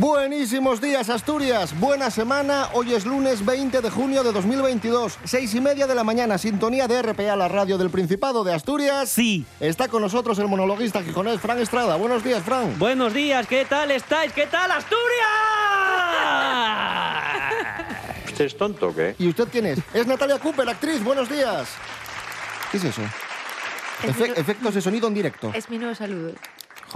Buenísimos días, Asturias. Buena semana. Hoy es lunes 20 de junio de 2022. Seis y media de la mañana. Sintonía de RPA, la radio del Principado de Asturias. Sí. Está con nosotros el monologuista gijonés, Fran Estrada. Buenos días, Fran. Buenos días, ¿qué tal estáis? ¿Qué tal Asturias? ¿Usted es tonto o qué? ¿Y usted quién es? Es Natalia Cooper, actriz. Buenos días. ¿Qué es eso? Es Efe- mi- efectos de sonido en directo. Es mi nuevo saludo.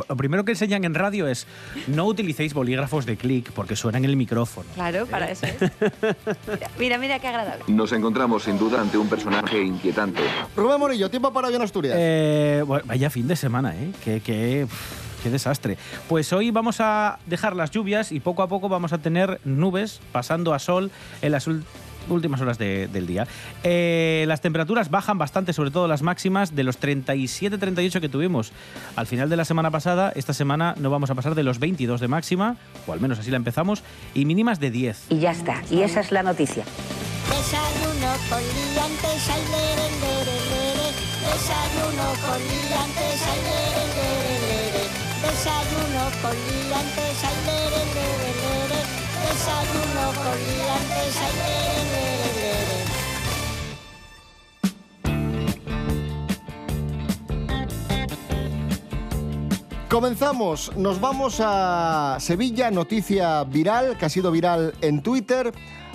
Lo primero que enseñan en radio es no utilicéis bolígrafos de clic porque suenan en el micrófono. Claro, para eso es. Mira, mira, mira qué agradable. Nos encontramos sin duda ante un personaje inquietante. Rubén Morillo, tiempo para hoy en Asturias. Eh, bueno, vaya fin de semana, ¿eh? Qué, qué, pf, qué desastre. Pues hoy vamos a dejar las lluvias y poco a poco vamos a tener nubes pasando a sol en las ul- últimas horas de- del día. Eh, las temperaturas bajan bastante, sobre todo las máximas, de los 37-38 que tuvimos al final de la semana pasada. Esta semana no vamos a pasar de los 22 de máxima, o al menos así la empezamos, y mínimas de 10. Y ya está. Y esa es la noticia. Desayuno con liantes, ay, lere, lere, lere. Desayuno con liantes, ay, lere, lere, lere. Desayuno con liantes, ay, lere, lere, lere. Desayuno con liantes, ay, lere, lere, Comenzamos, nos vamos a Sevilla, noticia viral, que ha sido viral en Twitter.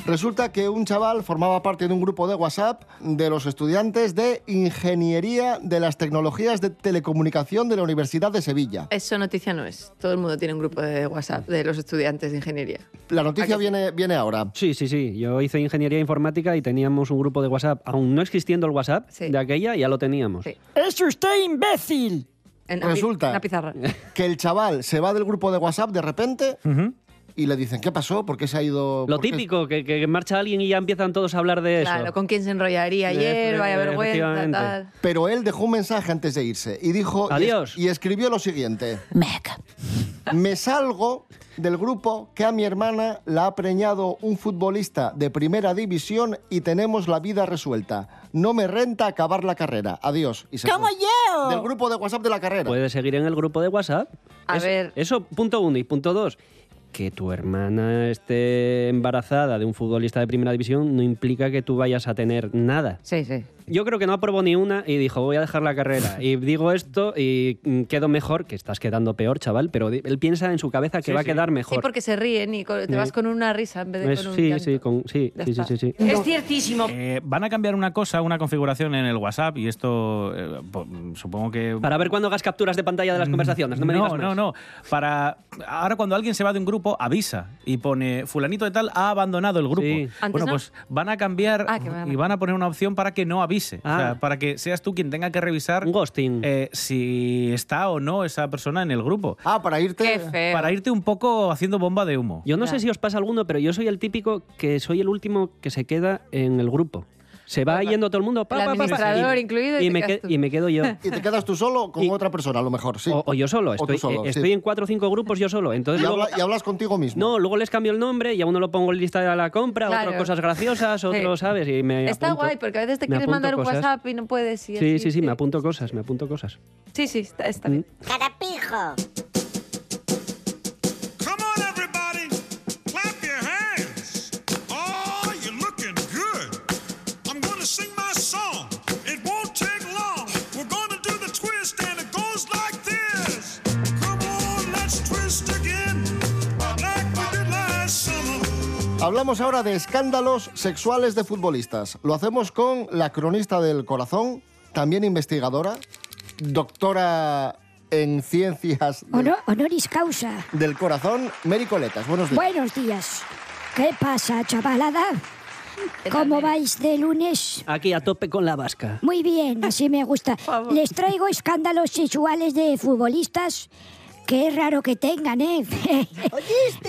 Resulta que un chaval formaba parte de un grupo de WhatsApp de los estudiantes de Ingeniería de las Tecnologías de Telecomunicación de la Universidad de Sevilla. Eso noticia no es. Todo el mundo tiene un grupo de WhatsApp de los estudiantes de ingeniería. La noticia ¿A que viene, viene ahora. Sí, sí, sí. Yo hice ingeniería informática y teníamos un grupo de WhatsApp. Aún no existiendo el WhatsApp Sí. de aquella, ya lo teníamos. Sí. ¡Es usted imbécil! En Resulta- Una pizarra. Que el chaval se va del grupo de WhatsApp de repente y le dicen, ¿qué pasó? ¿Por qué se ha ido? Lo típico, que, que marcha alguien y ya empiezan todos a hablar de eso. Claro, con quién se enrollaría ayer, vaya vergüenza, Efectivamente. tal. Pero él dejó un mensaje antes de irse y dijo... y es- Adiós. Y, escribió lo siguiente. Me salgo del grupo que a mi hermana la ha preñado un futbolista de primera división y tenemos la vida resuelta. No me renta acabar la carrera. Adiós. Y se ¡Como fue. yo! Del grupo de WhatsApp de la carrera. Puedes seguir en el grupo de WhatsApp. A Es- ver. Eso, punto uno. Y punto dos. Que tu hermana esté embarazada de un futbolista de primera división no implica que tú vayas a tener nada. Sí, sí. Yo creo que no aprobó ni una y dijo, voy a dejar la carrera. Y digo esto y mm, quedo mejor, que estás quedando peor, chaval, pero él piensa en su cabeza que Sí, va a sí. quedar mejor. Sí, porque se ríen y te vas con una risa en vez de Es- con un sí, llanto. sí, con- sí, sí, sí, sí, sí. Es ciertísimo. Eh, van a cambiar una cosa, una configuración en el WhatsApp, y esto eh, po- supongo que... Para ver cuando hagas capturas de pantalla de las conversaciones, no me digas no, más. no, no. Para ahora cuando alguien se va de un grupo avisa y pone fulanito de tal ha abandonado el grupo. Sí. Antes Bueno, no. pues van a cambiar Ah, y van a poner una opción para que no avise, Ah. o sea, para que seas tú quien tenga que revisar Un ghosting. eh, si está o no esa persona en el grupo. Ah, para irte... Qué feo. Para irte un poco haciendo bomba de humo. Yo no sé si os pasa alguno, pero yo soy el típico que soy el último que se queda en el grupo. Se va yendo todo el mundo. pa, El pa, pa, pa, administrador y- incluido y Y, me y me quedo yo. Y te quedas tú solo con Y- otra persona, a lo mejor, sí. O, o yo solo. Estoy, solo, eh, sí. estoy en cuatro o cinco grupos yo solo. Entonces Y, luego- habla- y hablas contigo mismo. No, luego les cambio el nombre y a uno lo pongo en lista de la compra, Claro. otro cosas graciosas, otro, ¿sabes? Y me Está apunto- guay, porque a veces te quieres mandar un cosas. WhatsApp y no puedes. y Sí, así, sí, sí, me apunto cosas, me apunto cosas. Sí, sí, está, está Mm. bien. Carapijo. Hablamos ahora de escándalos sexuales de futbolistas. Lo hacemos con la cronista del corazón, también investigadora, doctora en ciencias del, Honor- honoris causa. del corazón, Mary Coletas. Buenos días. Buenos días. ¿Qué pasa, chavalada? ¿Cómo vais de lunes? Aquí a tope con la vasca. Muy bien, así me gusta. Les traigo escándalos sexuales de futbolistas. Qué raro que tengan, ¿eh?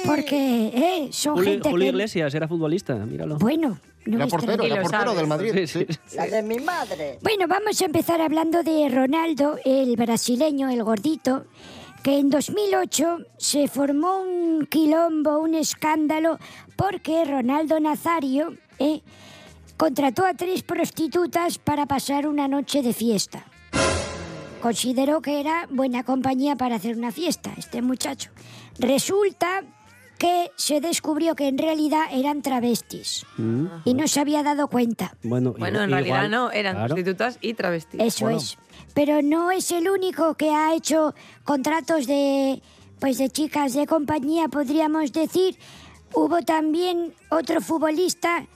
Porque, ¿eh? Son Julio, gente Julio que... Iglesias era futbolista, míralo. Bueno, no Era me portero, era portero del Madrid. Sí, sí. sí. La de mi madre. Bueno, vamos a empezar hablando de Ronaldo, el brasileño, el gordito, que en 2008 se formó un quilombo, un escándalo, porque Ronaldo Nazario eh, contrató a tres prostitutas para pasar una noche de fiesta. Consideró que era buena compañía para hacer una fiesta, este muchacho. Resulta que se descubrió que en realidad eran travestis Mm. y no se había dado cuenta. Bueno, Bueno, en igual- realidad no, eran claro. prostitutas y travestis. Eso es. Pero no es el único que ha hecho contratos de, pues de chicas de compañía, podríamos decir. Hubo también otro futbolista,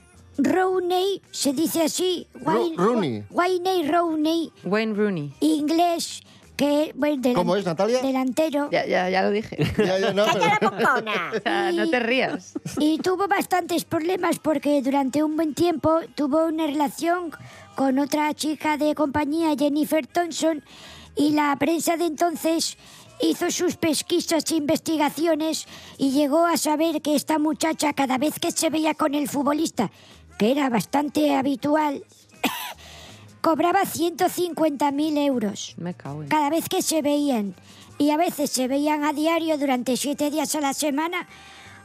Rooney, se dice así. Ro- Rooney. Wayne Rooney, Wayne Rooney. inglés, que bueno, delan- ¿Cómo es, Natalia? delantero. Ya, ya, ya lo dije. Ya, ya, no, pero- O sea, no te rías. Y tuvo bastantes problemas porque durante un buen tiempo tuvo una relación con otra chica de compañía, Jennifer Thompson, y la prensa de entonces hizo sus pesquisas e investigaciones y llegó a saber que esta muchacha cada vez que se veía con el futbolista, que era bastante habitual, cobraba 150.000 euros Me cago en... cada vez que se veían. Y a veces se veían a diario durante siete días a la semana.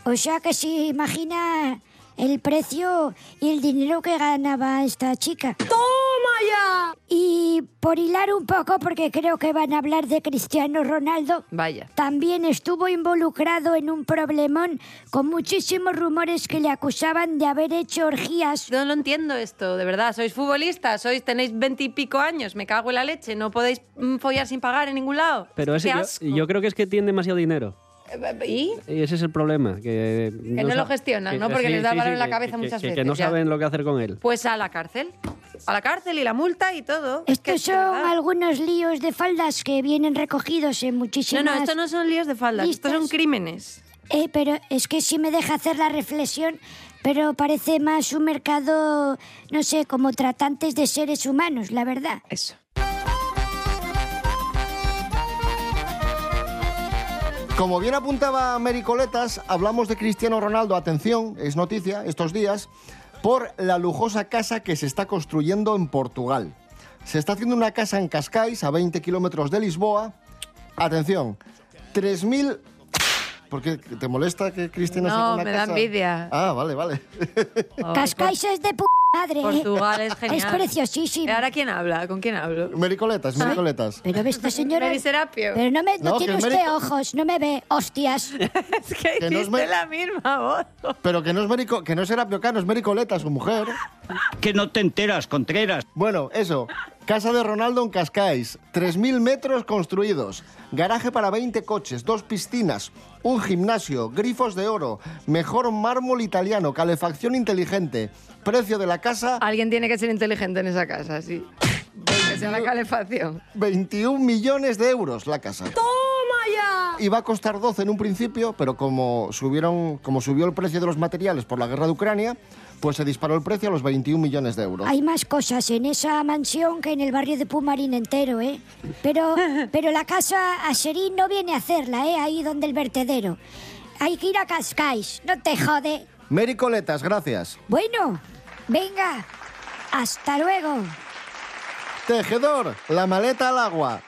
O sea que se imagina el precio y el dinero que ganaba esta chica. ¡Toma ya! Y por hilar un poco, porque creo que van a hablar de Cristiano Ronaldo, Vaya. también estuvo involucrado en un problemón con muchísimos rumores que le acusaban de haber hecho orgías. No lo entiendo esto, de verdad. Sois futbolistas, sois, tenéis veintipico años, me cago en la leche, no podéis mm, follar sin pagar en ningún lado. Pero ese, Qué yo, yo creo que es que tiene demasiado dinero. Eh, ¿Y? Y ese es el problema. Que, Que no lo gestionan, ¿no? Porque les da valor en la cabeza que- muchas que- veces, Que no ya. saben lo que hacer con él. Pues a la cárcel. A la cárcel y la multa y todo. Es que Estos es son verdad. algunos líos de faldas que vienen recogidos en No, muchísimas... no, estos no son líos de faldas, estos son listas. crímenes. Eh, pero es que sí me deja hacer la reflexión, pero parece más un mercado, no sé, como tratantes de seres humanos, la verdad. Eso. Como bien apuntaba Mary Coletas, hablamos de Cristiano Ronaldo, atención, es noticia estos días, por la lujosa casa que se está construyendo en Portugal. Se está haciendo una casa en Cascais, a 20 kilómetros de Lisboa. Atención, 3.000... ¿Por qué? ¿Te molesta que haga No, una me da casa? envidia. Ah, vale, vale. Cascais es de p madre. ¿eh? Portugal es genial. Es preciosísimo. ¿Y ahora quién habla? ¿Con quién hablo? Mary Coletas, Mary Coletas. Pero ve esta señora... Mary Serapio. Pero no, me, no, No, que tiene es usted ojos, no me ve, hostias. Es que Que no es hiciste me- la misma voz. Pero que no es Mary, Co- que no es Serapio Cano, es Mary Coleta, su mujer. Que no te enteras, Contreras. Bueno, eso. Casa de Ronaldo en Cascais. 3.000 metros construidos. Garaje para 20 coches, dos piscinas, un gimnasio, grifos de oro, mejor mármol italiano, calefacción inteligente. Precio de la casa, Alguien tiene que ser inteligente en esa casa, sí. Que sea la calefacción. 21 millones de euros la casa. Iba a costar 12 en un principio, pero como, subieron, como subió el precio de los materiales por la guerra de Ucrania, pues se disparó el precio a los 21 millones de euros. Hay más cosas en esa mansión que en el barrio de Pumarín entero, ¿eh? Pero, pero la casa Aserín no viene a hacerla, ¿eh? Ahí donde el vertedero. Hay que ir a Cascais, no te jode. Mary Coletas, gracias. Bueno, venga, hasta luego. Tejedor, la maleta al agua.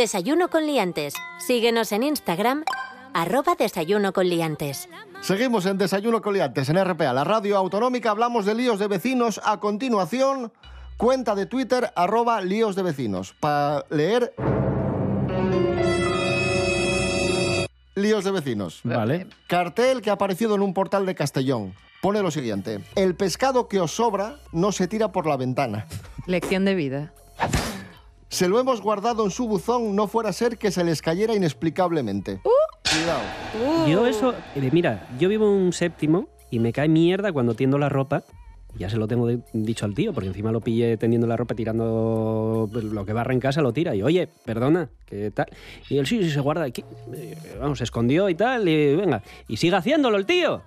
Desayuno con liantes. Síguenos en Instagram, arroba desayuno con liantes. Seguimos en Desayuno Coliantes en RPA, la radio autonómica. Hablamos de líos de vecinos. A continuación, cuenta de Twitter, arroba líos de vecinos. Para leer. Líos de vecinos. Vale. Cartel que ha aparecido en un portal de Castellón. Pone lo siguiente: El pescado que os sobra no se tira por la ventana. Lección de vida. Se lo hemos guardado en su buzón, no fuera a ser que se les cayera inexplicablemente. Cuidado. Yo eso, eh, mira, yo vivo un séptimo y me cae mierda cuando tiendo la ropa. Ya se lo tengo de- dicho al tío, porque encima lo pillé tendiendo la ropa, tirando lo que barra en casa, lo tira. Y oye, perdona, ¿qué tal? Y él sí, sí, se guarda aquí. Eh, Vamos, se escondió y tal, y venga. Y sigue haciéndolo el tío.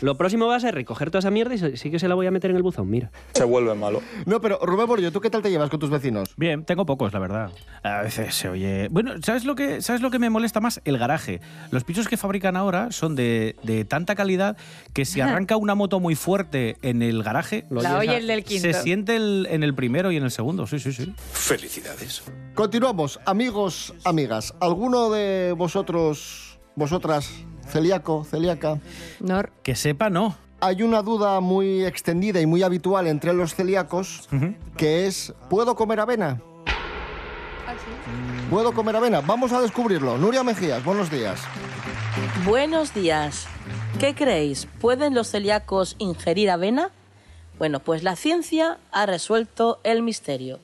Lo próximo va a ser recoger toda esa mierda y sí que se la voy a meter en el buzón, mira. Se vuelve malo. No, pero Rubén Borillo, ¿tú qué tal te llevas con tus vecinos? Bien, tengo pocos, la verdad. A veces se oye. Bueno, ¿sabes lo que, ¿sabes lo que me molesta más? El garaje. Los pisos que fabrican ahora son de, de tanta calidad que si arranca una moto muy fuerte en el garaje. La oye el del quinto. Se siente el- en el primero y en el segundo, sí, sí, sí. Felicidades. Continuamos, amigos, amigas. ¿Alguno de vosotros, vosotras, celíaco, celíaca? Nor. Que sepa, no. Hay una duda muy extendida y muy habitual entre los celíacos, que es, ¿puedo comer avena? ¿Puedo comer avena? Vamos a descubrirlo. Nuria Mejías, buenos días. Buenos días. ¿Qué creéis? ¿Pueden los celíacos ingerir avena? Bueno, pues la ciencia ha resuelto el misterio.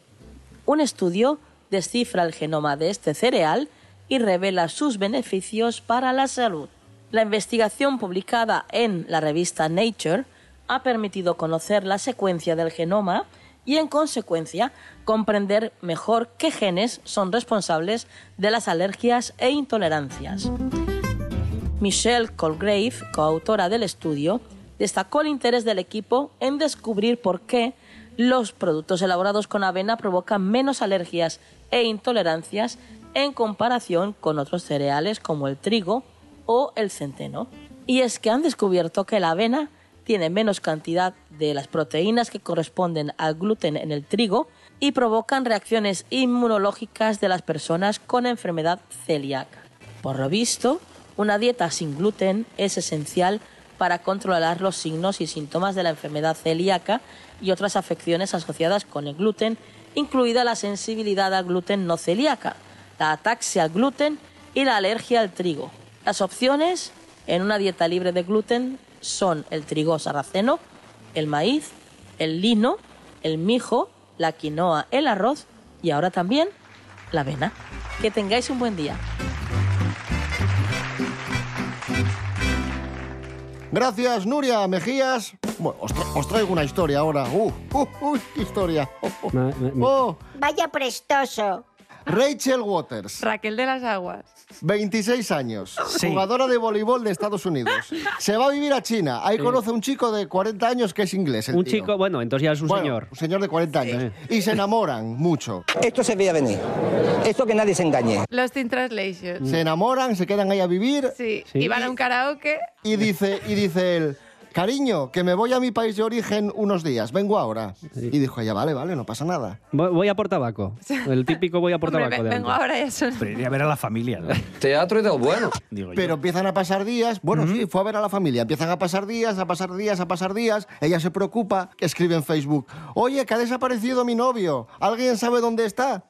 Un estudio descifra el genoma de este cereal y revela sus beneficios para la salud. La investigación publicada en la revista Nature ha permitido conocer la secuencia del genoma y, en consecuencia, comprender mejor qué genes son responsables de las alergias e intolerancias. Michelle Colgrave, coautora del estudio, destacó el interés del equipo en descubrir por qué los productos elaborados con avena provocan menos alergias e intolerancias en comparación con otros cereales como el trigo o el centeno. Y es que han descubierto que la avena tiene menos cantidad de las proteínas que corresponden al gluten en el trigo y provocan reacciones inmunológicas de las personas con enfermedad celíaca. Por lo visto, una dieta sin gluten es esencial para controlar los signos y síntomas de la enfermedad celíaca y otras afecciones asociadas con el gluten, incluida la sensibilidad al gluten no celíaca, la ataxia al gluten y la alergia al trigo. Las opciones en una dieta libre de gluten son el trigo sarraceno, el maíz, el lino, el mijo, la quinoa, el arroz y ahora también la avena. Que tengáis un buen día. Gracias, Nuria Mejías. Bueno, os, tra- os traigo una historia ahora. Uh, uh, uh, qué historia. Oh, oh. Oh, Vaya prestoso. Rachel Waters, Raquel de las Aguas. 26 años, Sí. jugadora de voleibol de Estados Unidos. Se va a vivir a China. Ahí conoce a un chico de 40 años que es inglés. el Un tío. chico, bueno, entonces ya es un Bueno, señor. Un señor de 40 años. Y se enamoran mucho. Esto se veía venir. Esto que nadie se engañe. Lost in Translation. Se enamoran, se quedan ahí a vivir. Sí. Y van a un karaoke. Y dice, y dice él, cariño, que me voy a mi país de origen unos días, vengo ahora. Y dijo ella, vale, vale, no pasa nada. Voy, voy a por tabaco. El típico voy a por Hombre, tabaco. ve- de vengo antes. ahora ya son... Pero iría a ver a la familia, ¿no? Teatro y del bueno. Digo yo. Pero empiezan a pasar días, bueno, sí, fue a ver a la familia, empiezan a pasar días, a pasar días, a pasar días, ella se preocupa, escribe en Facebook, oye, que ha desaparecido mi novio, ¿alguien sabe dónde está?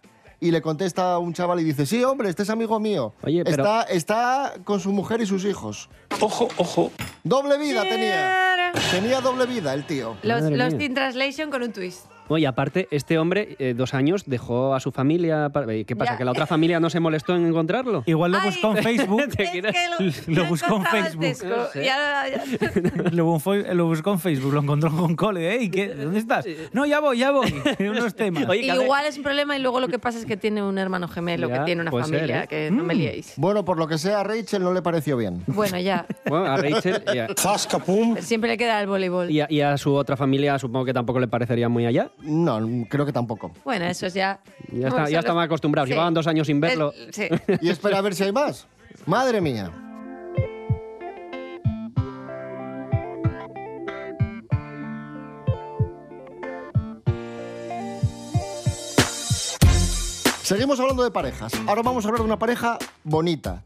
Y le contesta un chaval y dice, sí, hombre, este es amigo mío. Oye, pero- está, está con su mujer y sus hijos. Ojo, ojo. Doble vida tenía. Tenía doble vida el tío. Los, mía. in Translation con un twist. Oye, aparte, este hombre, eh, dos años, dejó a su familia. para- eh, ¿Qué pasa? Ya. ¿Que la otra familia no se molestó en encontrarlo? Igual lo buscó en Facebook. ¿Te quieres- lo buscó en Facebook. Tesco. No sé. Ya- ya- Lo buscó, lo buscó en Facebook, lo encontró con Cole. ¿eh? ¿Qué? ¿Dónde estás? No, ya voy, ya voy. Unos temas. Oye, que Igual es un problema y luego lo que pasa es que tiene un hermano gemelo Ya, que tiene una ser, familia, ¿eh? que no me liéis. Bueno, por lo que sea, a Rachel no le pareció bien. Bueno, ya. Bueno, a Rachel y a, Siempre le queda el voleibol. y a- y a su otra familia supongo que tampoco le parecería muy allá. No, creo que tampoco. Bueno, eso es ya. Ya, está, ya estaban acostumbrados. Sí. Llevaban dos años sin verlo. El- sí. Y espera a ver si hay más. Madre mía. Seguimos hablando de parejas. Ahora vamos a hablar de una pareja bonita.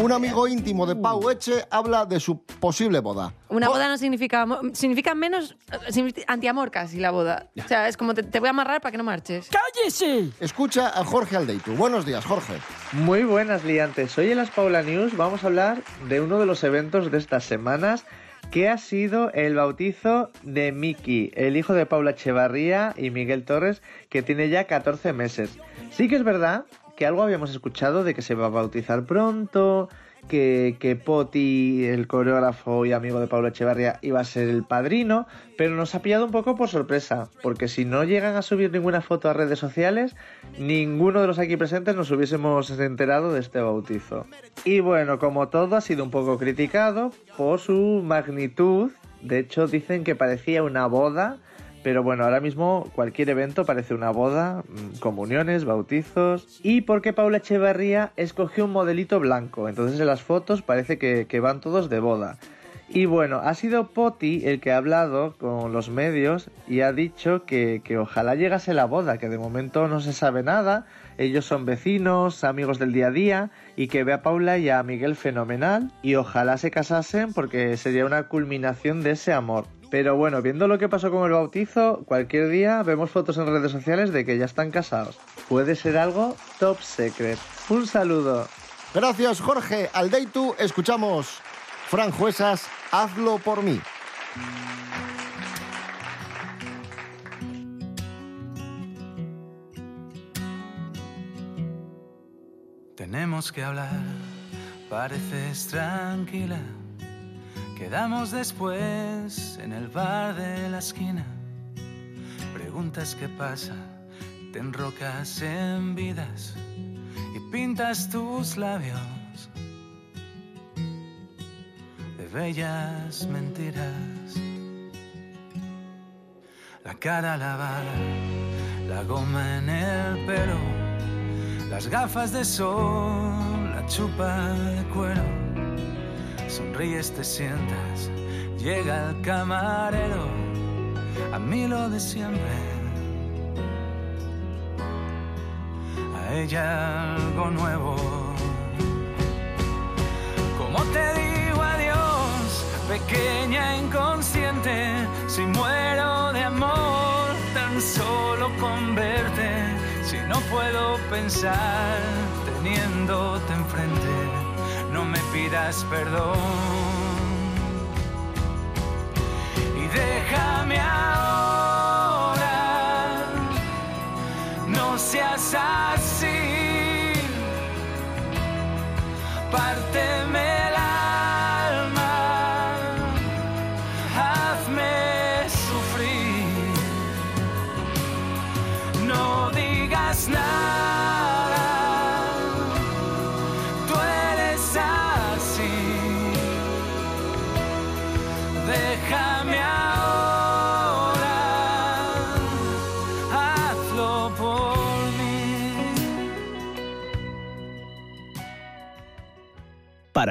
Un amigo íntimo de Pau Eche habla de su posible boda. Una boda no significa amor, significa menos eh, significa antiamor casi la boda. O sea, es como te, te voy a amarrar para que no marches. ¡Cállese! Escucha a Jorge Aldeitu. Buenos días, Jorge. Muy buenas liantes. Hoy en las Paula News vamos a hablar de uno de los eventos de estas semanas que ha sido el bautizo de Miki, el hijo de Paula Echevarría y Miguel Torres, que tiene ya 14 meses. Sí que es verdad que algo habíamos escuchado de que se va a bautizar pronto, que, que Poti, el coreógrafo y amigo de Paula Echevarría, iba a ser el padrino, pero nos ha pillado un poco por sorpresa, porque si no llegan a subir ninguna foto a redes sociales, ninguno de los aquí presentes nos hubiésemos enterado de este bautizo. Y bueno, como todo, ha sido un poco criticado por su magnitud. De hecho, dicen que parecía una boda pero bueno, ahora mismo cualquier evento parece una boda, mm, comuniones, bautizos. Y porque Paula Echevarría escogió un modelito blanco. Entonces en las fotos parece que, que van todos de boda. Y bueno, ha sido Poti el que ha hablado con los medios y ha dicho que, que ojalá llegase la boda, que de momento no se sabe nada. Ellos son vecinos, amigos del día a día y que ve a Paula y a Miguel fenomenal y ojalá se casasen porque sería una culminación de ese amor. Pero bueno, viendo lo que pasó con el bautizo, cualquier día vemos fotos en redes sociales de que ya están casados. Puede ser algo top secret. Un saludo. Gracias, Jorge Aldeitu. Escuchamos Fran Juesas, hazlo por mí. Tenemos que hablar, pareces tranquila. Quedamos después en el bar de la esquina. Preguntas qué pasa, te enrocas en vidas y pintas tus labios bellas mentiras. La cara lavada, la goma en el pelo, las gafas de sol, la chupa de cuero. Sonríes, te sientas, llega el camarero, a mí lo de siempre. A ella algo nuevo. Como te digo pequeña inconsciente, si muero de amor, tan solo con verte, si no puedo pensar teniéndote enfrente no me pidas perdón. Y déjame ahora, no seas así, párteme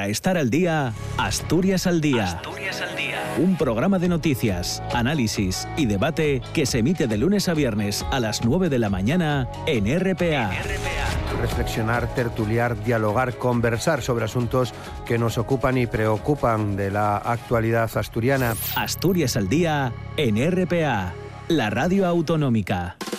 estar al día, Asturias al día. Asturias al día. Un programa de noticias, análisis y debate que se emite de lunes a viernes a las 9 de la mañana en RPA. reflexionar, tertuliar, dialogar, conversar sobre asuntos que nos ocupan y preocupan de la actualidad asturiana. Asturias al día en RPA, la radio autonómica.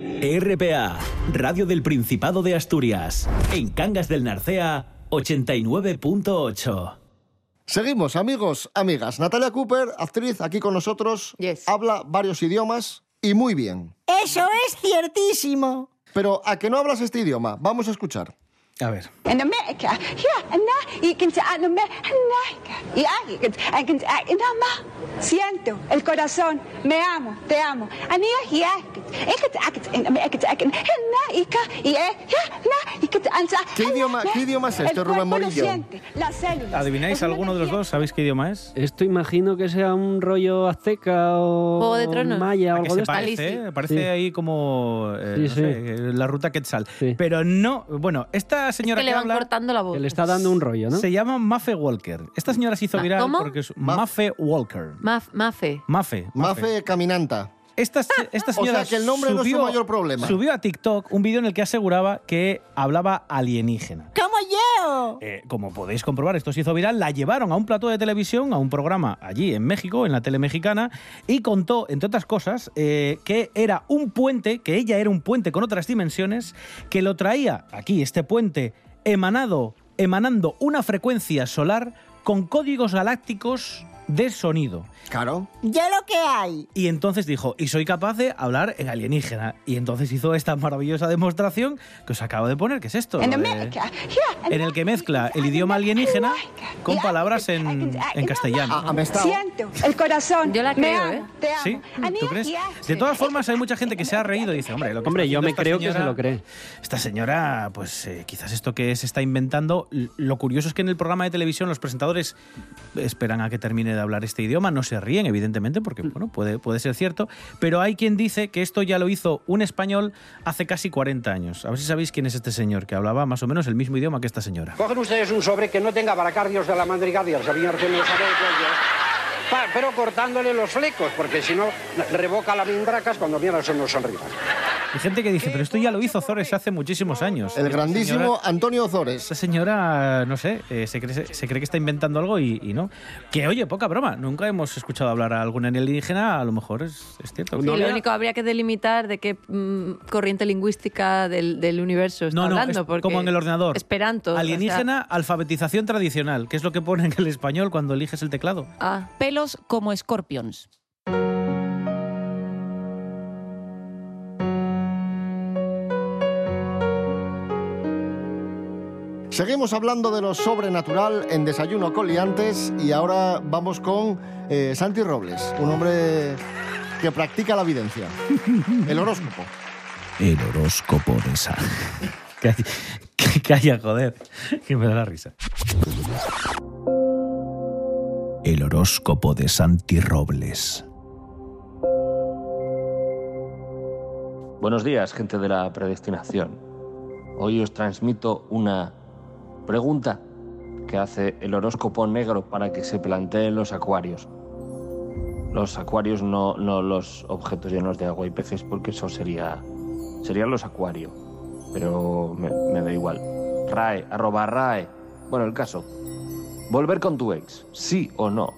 RPA, Radio del Principado de Asturias. En Cangas del Narcea, 89.8. Seguimos, amigos, amigas. Natalia Cooper, actriz aquí con nosotros, habla varios idiomas y muy bien. Eso es ciertísimo. Pero ¿a que no hablas este idioma? Vamos a escuchar. A ver. In America, yeah, and now you can say in America, y ay, ay, ay, nada más siento el corazón, me amo, te amo. ¿Qué idioma, ¿Qué idioma es este, Rubén Morillo? ¿Adivináis alguno de los dos? ¿Sabéis qué idioma es? Esto imagino que sea un rollo azteca o Juego de Tronos. maya o ¿A que algo de esto. parece, ¿eh? Parece Sí. ahí como eh, Sí, no sí. sé, la ruta Quetzal. Pero no, bueno, esta señora que le van habla cortando la voz. Que le está dando un rollo, ¿no? se llama Mafe Walker. Esta señora se hizo viral ¿cómo? porque es Mafe Walker. Maf- Mafe. Mafe. Mafe Caminanta. Esta, esta O señora sea, que el nombre no es su subió- mayor problema. Subió a TikTok un vídeo en el que aseguraba que hablaba alienígena. ¡Como yo! Eh, como podéis comprobar, esto se hizo viral, la llevaron a un plató de televisión, a un programa allí en México, en la tele mexicana, y contó, entre otras cosas, eh, que era un puente, que ella era un puente con otras dimensiones, que lo traía aquí, este puente, emanado, emanando una frecuencia solar con códigos galácticos de sonido. Claro. Yo lo que hay. Y entonces dijo, y soy capaz de hablar en alienígena. Y entonces hizo esta maravillosa demostración que os acabo de poner, que es esto. En América. Yeah, en el que mezcla el idioma alienígena con palabras en, en castellano. Siento el corazón. Yo la creo, ¿eh? te amo. ¿Sí? ¿Tú crees? ya. De todas formas, hay mucha gente que se ha reído y dice, hombre, lo que Hombre, yo me creo que se lo cree. Esta señora, pues eh, quizás esto que se está inventando, lo curioso es que en el programa de televisión los presentadores esperan a que termine de hablar este idioma, no se ríen, evidentemente, porque bueno, puede, puede ser cierto, pero hay quien dice que esto ya lo hizo un español hace casi 40 años. A ver si sabéis quién es este señor, que hablaba más o menos el mismo idioma que esta señora. Cogen ustedes un sobre que no tenga baracardios de la mandricardia, sabían de cuellos, pa- pero cortándole los flecos, porque si no, revoca las mindracas cuando mierda son los sonrisas. Hay gente que dice, pero esto ya lo hizo Zores hace muchísimos años. El grandísimo señora- Antonio Ozores. Esta señora, no sé, eh, se, cree, se cree que está inventando algo y, y no. Que oye, poca broma, nunca hemos escuchado hablar a algún alienígena, a lo mejor es, es cierto. Sí, lo único habría que delimitar de qué mm, corriente lingüística del, del universo está No, no, hablando. es porque como en el ordenador. Esperanto. o sea- Alienígena, alfabetización tradicional, que es lo que pone en el español cuando eliges el teclado. Ah. Pelos como escorpions. Seguimos hablando de lo sobrenatural en Desayuno con Liantes y ahora vamos con eh, Santi Robles, un hombre que practica la evidencia. El horóscopo. El horóscopo de. Calla, calla, joder, que me da la risa. El horóscopo de Santi Robles. Buenos días, gente de la predestinación. Hoy os transmito una pregunta que hace el horóscopo negro para que se planteen los acuarios. Los acuarios, no, no los objetos llenos de agua y peces, porque eso sería. serían los acuarios. Pero me, me da igual. RAE, arroba RAE. Bueno, el caso. Volver con tu ex, sí o no.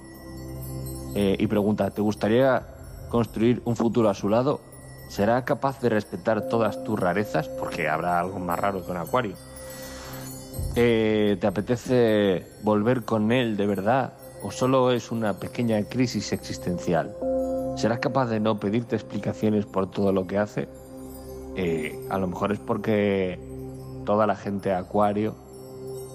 Eh, y pregunta, ¿te gustaría construir un futuro a su lado? ¿Será capaz de respetar todas tus rarezas? Porque habrá algo más raro que un acuario. Eh, ¿Te apetece volver con él de verdad? ¿O solo es una pequeña crisis existencial? ¿Serás capaz de no pedirte explicaciones por todo lo que hace? Eh, a lo mejor es porque toda la gente acuario,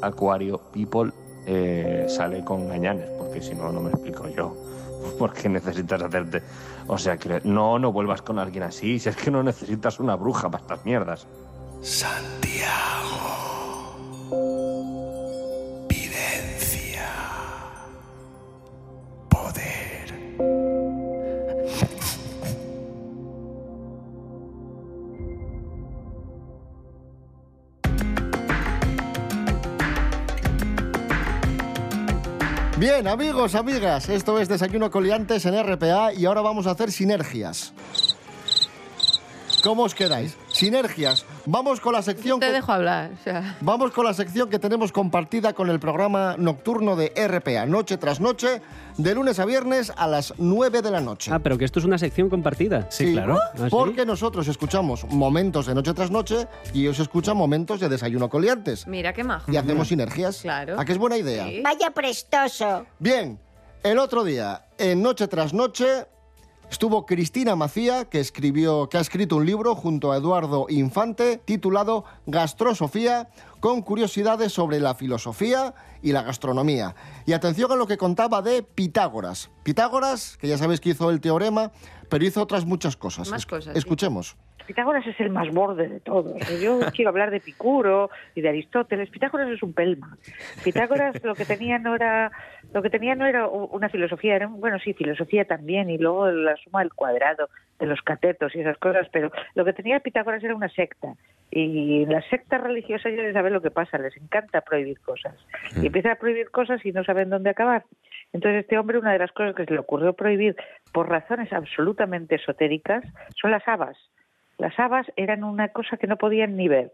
acuario people, eh, sale con gañanes, porque si no, no me explico yo. Porque necesitas hacerte. O sea, que no, no vuelvas con alguien así. Si es que no necesitas una bruja para estas mierdas. Videncia. Bien, amigos, amigas, esto es Desayuno Coliantes en RPA y ahora vamos a hacer sinergias. ¿Cómo os quedáis? Sinergias. Vamos con la sección Te que... dejo hablar. o sea. Vamos con la sección que tenemos compartida con el programa nocturno de RPA, noche tras noche, de lunes a viernes a las 9 de la noche. Ah, pero que esto es una sección compartida. Sí, ¿Ah, sí? Porque nosotros escuchamos momentos de noche tras noche y ellos escuchan momentos de desayuno coliantes. Mira qué majo. Y hacemos sinergias. Claro. ¿A qué es buena idea? Vaya prestoso. Bien, el otro día, en Noche tras Noche, Estuvo Cristina Macía, que, escribió, que ha escrito un libro junto a Eduardo Infante titulado Gastrosofía, con curiosidades sobre la filosofía y la gastronomía. Y atención a lo que contaba de Pitágoras. Pitágoras, que ya sabéis que hizo el teorema, pero hizo otras muchas cosas. Más cosas, sí. Pitágoras es el más borde de todos. Yo quiero hablar de Picuro y de Aristóteles. Pitágoras es un pelma. Pitágoras lo que tenía no era lo que tenía no era una filosofía, era un- bueno sí filosofía también y luego la suma del cuadrado de los catetos y esas cosas, pero lo que tenía Pitágoras era una secta y las sectas religiosas ya saben lo que pasa, les encanta prohibir cosas y empiezan a prohibir cosas y no saben dónde acabar. Entonces este hombre una de las cosas que se le ocurrió prohibir por razones absolutamente esotéricas son las habas. Las habas eran una cosa que no podían ni ver,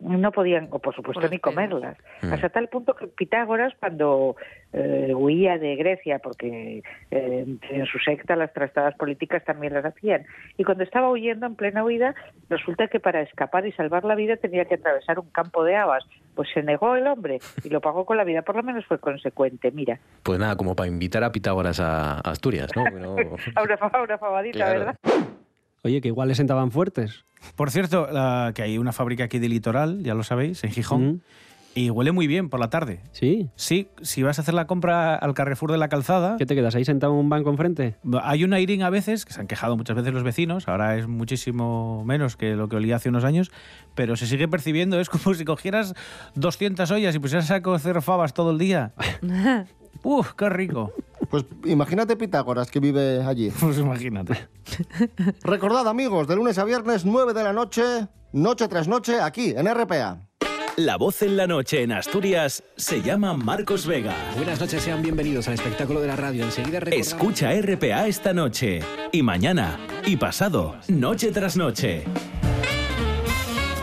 no podían, o por supuesto, ni comerlas. Mm. Hasta tal punto que Pitágoras, cuando eh, huía de Grecia, porque eh, en su secta las trastadas políticas también las hacían, y cuando estaba huyendo en plena huida, resulta que para escapar y salvar la vida tenía que atravesar un campo de habas. Pues se negó el hombre y lo pagó con la vida, por lo menos fue consecuente. Mira, Pues nada, como para invitar a Pitágoras a Asturias, ¿no? A una, a una fabadita, Claro. ¿verdad? Oye, que igual le sentaban fuertes. Por cierto, la- que hay una fábrica aquí de litoral, ya lo sabéis, en Gijón. Y huele muy bien por la tarde. ¿Sí? Sí, si vas a hacer la compra al Carrefour de la Calzada... ¿Qué te quedas ahí sentado en un banco enfrente? Hay un airín a veces, que se han quejado muchas veces los vecinos, ahora es muchísimo menos que lo que olía hace unos años, pero se sigue percibiendo, es como si cogieras 200 ollas y pusieras a cocer fabas todo el día. ¡Uf, qué rico! Pues imagínate Pitágoras que vive allí. Pues imagínate. Recordad amigos, de lunes a viernes 9 de la noche, noche tras noche, aquí en RPA. La voz en la noche en Asturias se llama Marcos Vega. Buenas noches, sean bienvenidos al espectáculo de la radio. Enseguida recordamos... Escucha RPA esta noche y mañana y pasado, noche tras noche.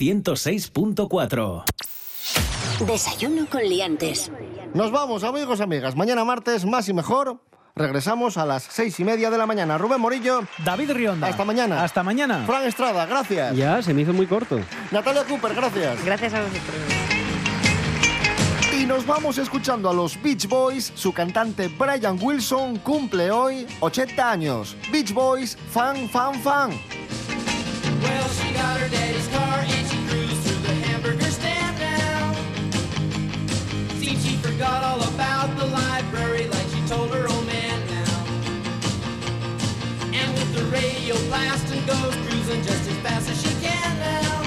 106.4. Desayuno con liantes. Nos vamos, amigos, amigas. Mañana martes, más y mejor. Regresamos a las seis y media de la mañana. Rubén Morillo. David Rionda. Hasta mañana. Hasta mañana. Fran Estrada, gracias. Ya, se me hizo muy corto. Natalia Cooper, gracias. Gracias a vosotros. Y nos vamos escuchando a los Beach Boys. Su cantante Brian Wilson cumple hoy 80 años. Beach Boys, fan, fan, fan. Well, she got her the radio blasting goes cruising just as fast as she can now.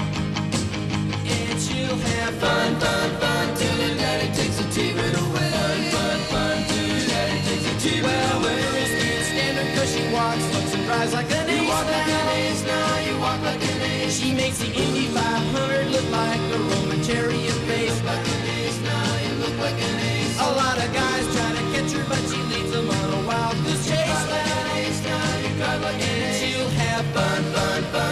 And she'll have fun, fun, fun till her daddy takes the TV away. Fun, fun, fun till her daddy takes the TV well, away. Well, girls can't stand her 'cause she walks, looks and drives like an ace. You walk like an ace now, you walk like an ace. She makes the Indy 500 look like a Roman chariot race. Like an ace now, you look like an ace. A lot of guys have fun, fun, fun.